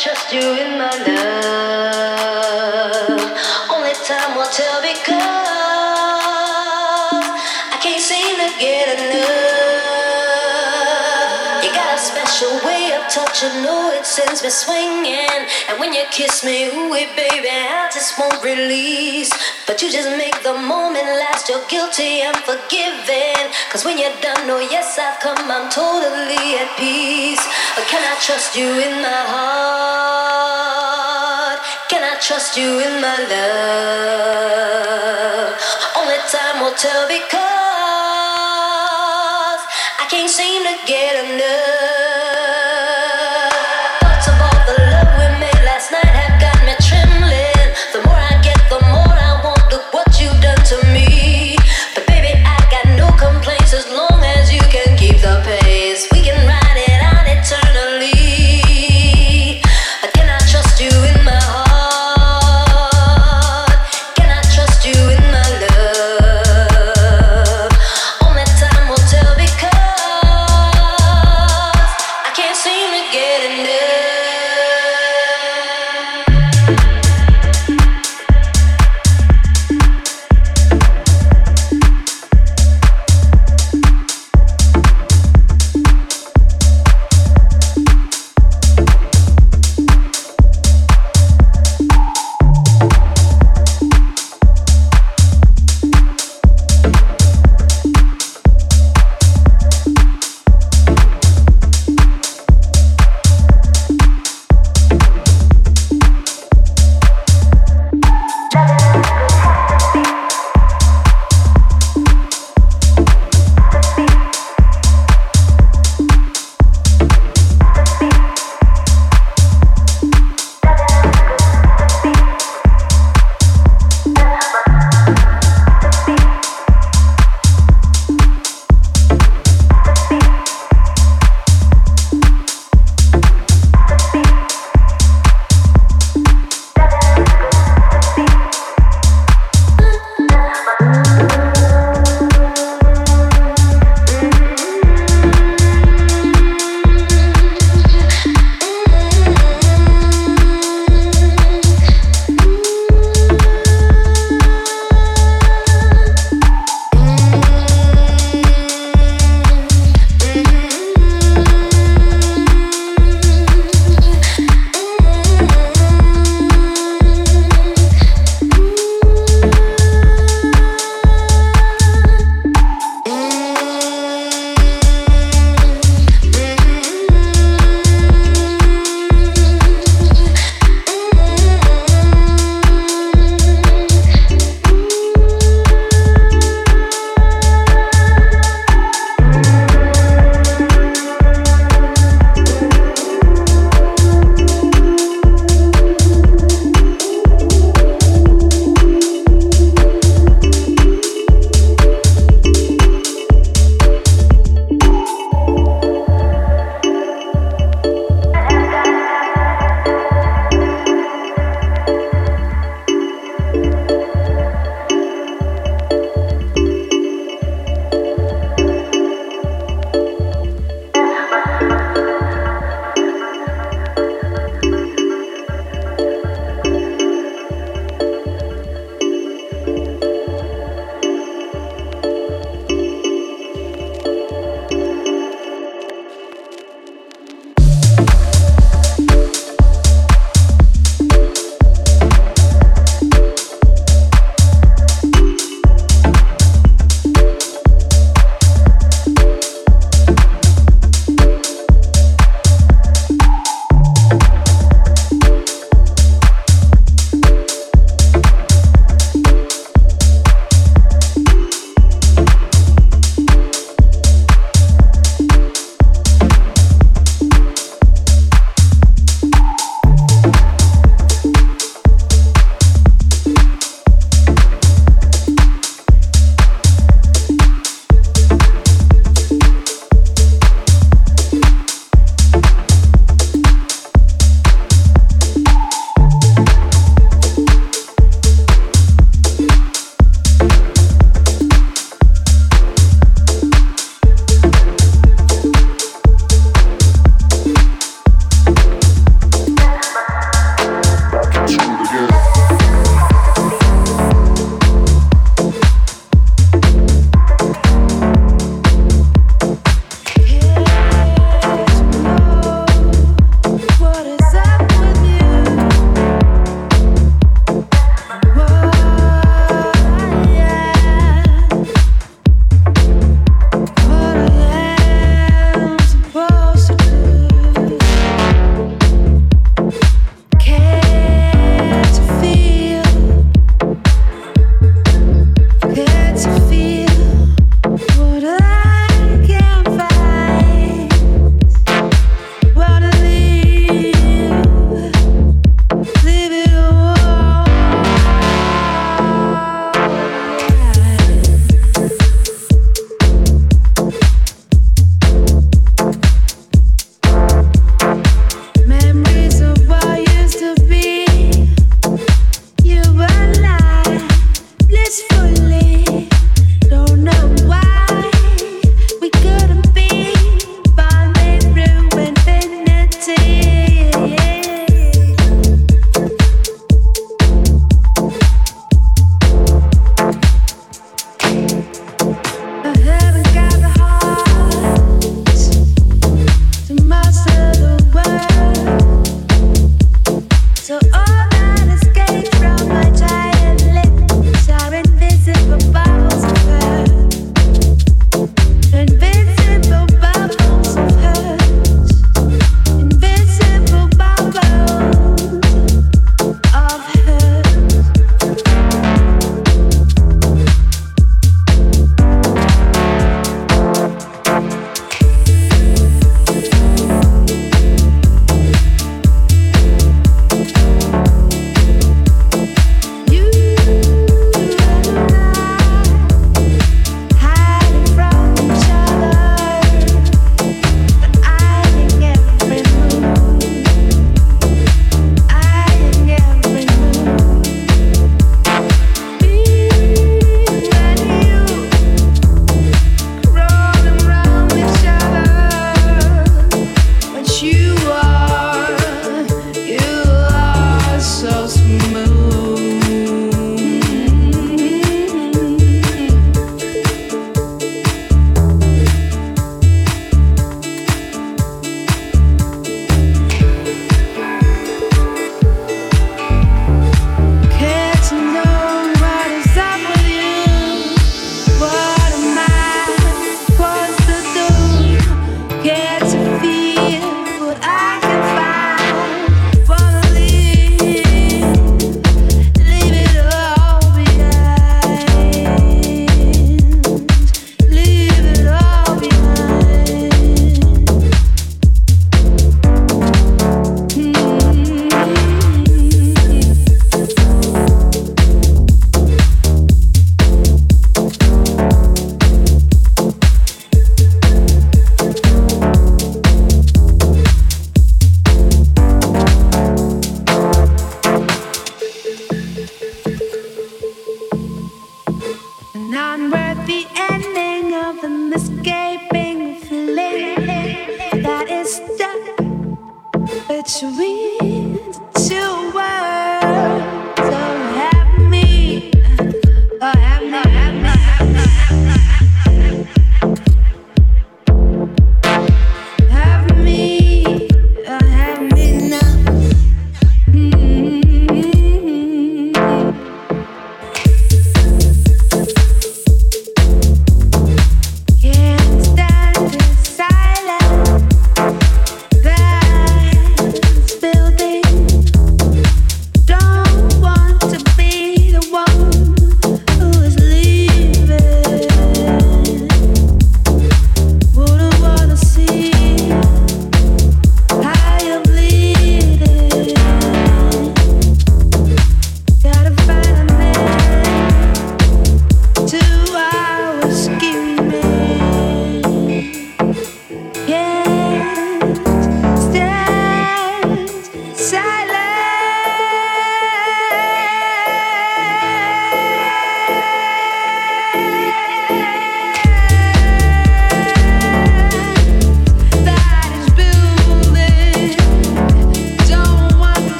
trust you in my love. Only time will tell because I can't seem to get enough. You got a special way of touching, oh, it sends me swinging. And when you kiss me, ooh, baby, I just won't release. But you just make the moment last, you're guilty and forgiving. Cause when you're done, oh, yes, I've come, I'm totally at peace. Can I trust you in my heart? Can I trust you in my love? Only time will tell because I can't seem to get enough.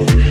yeah.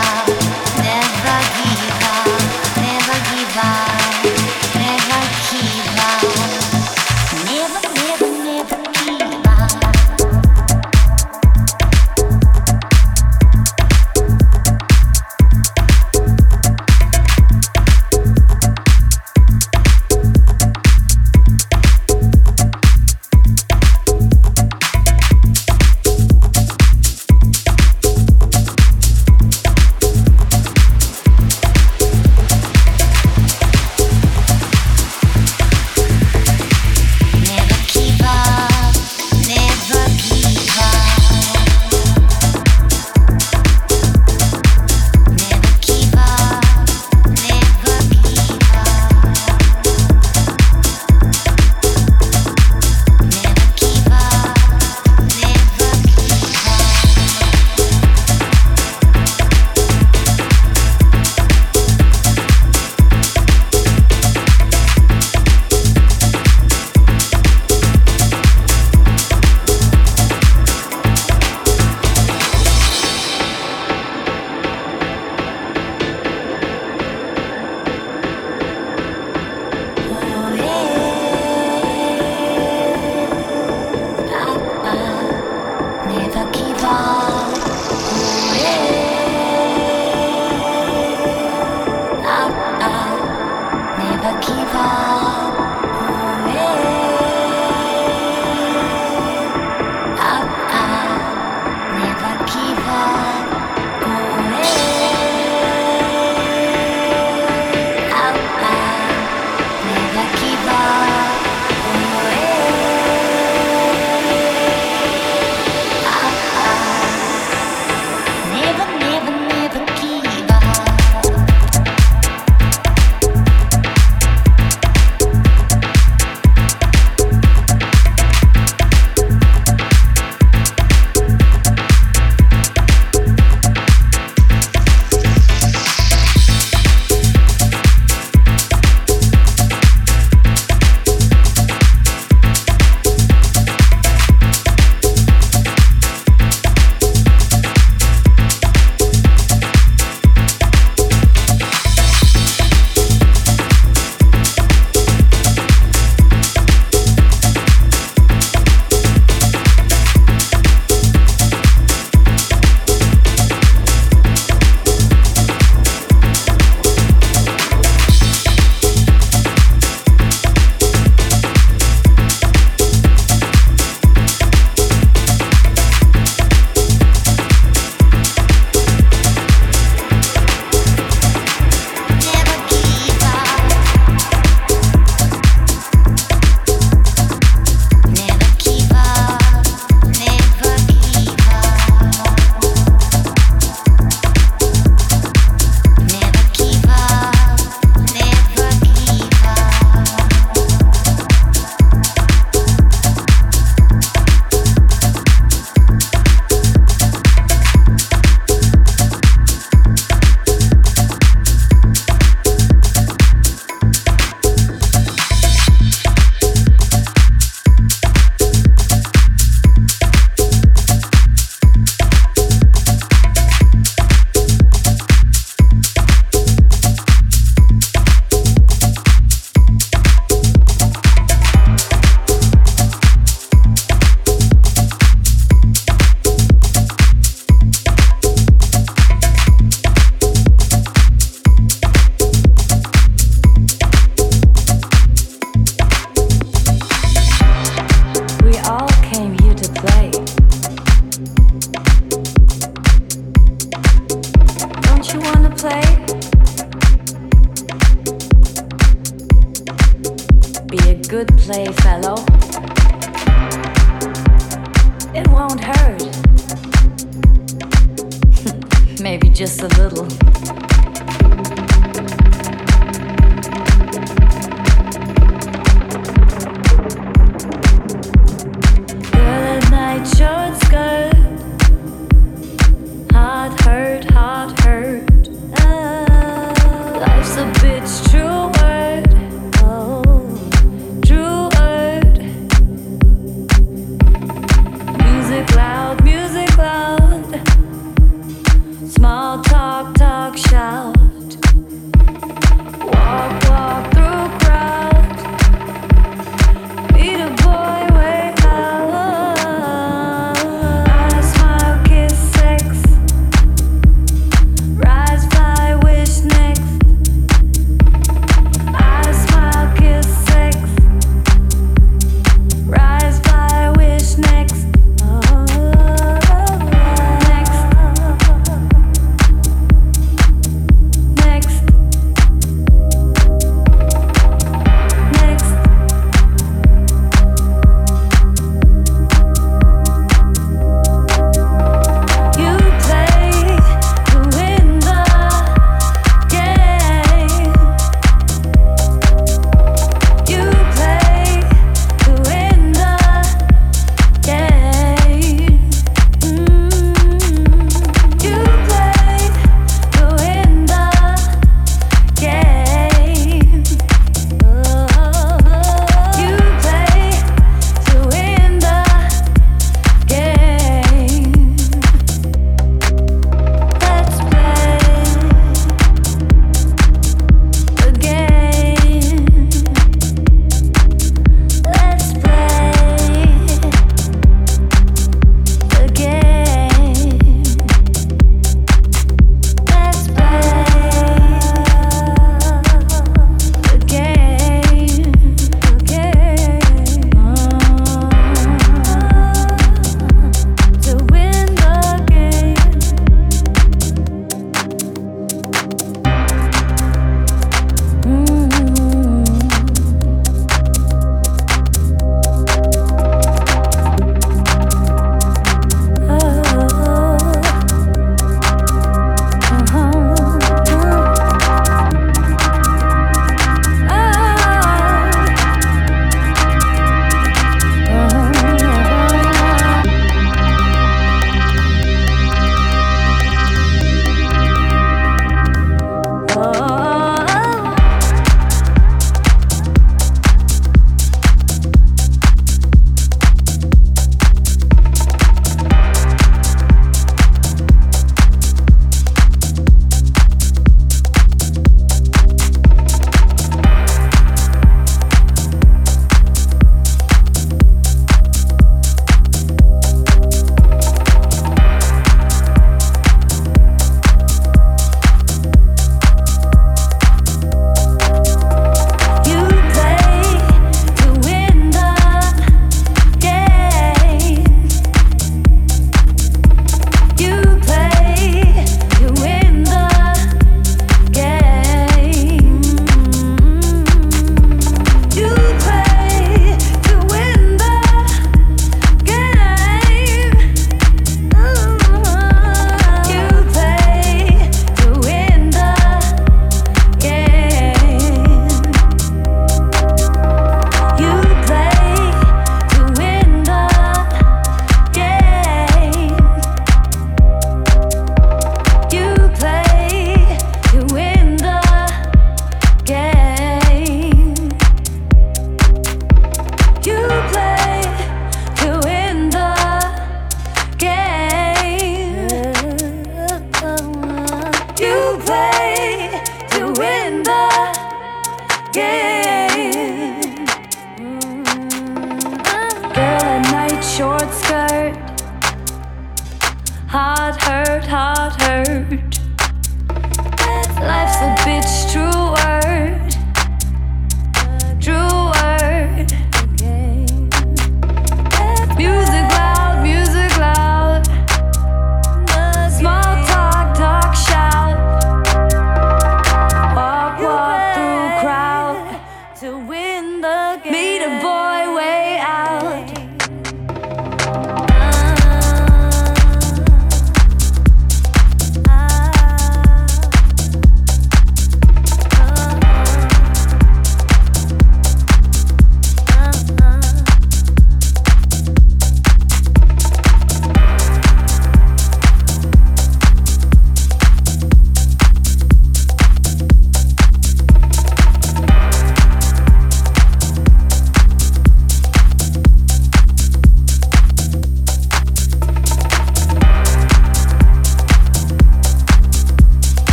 나.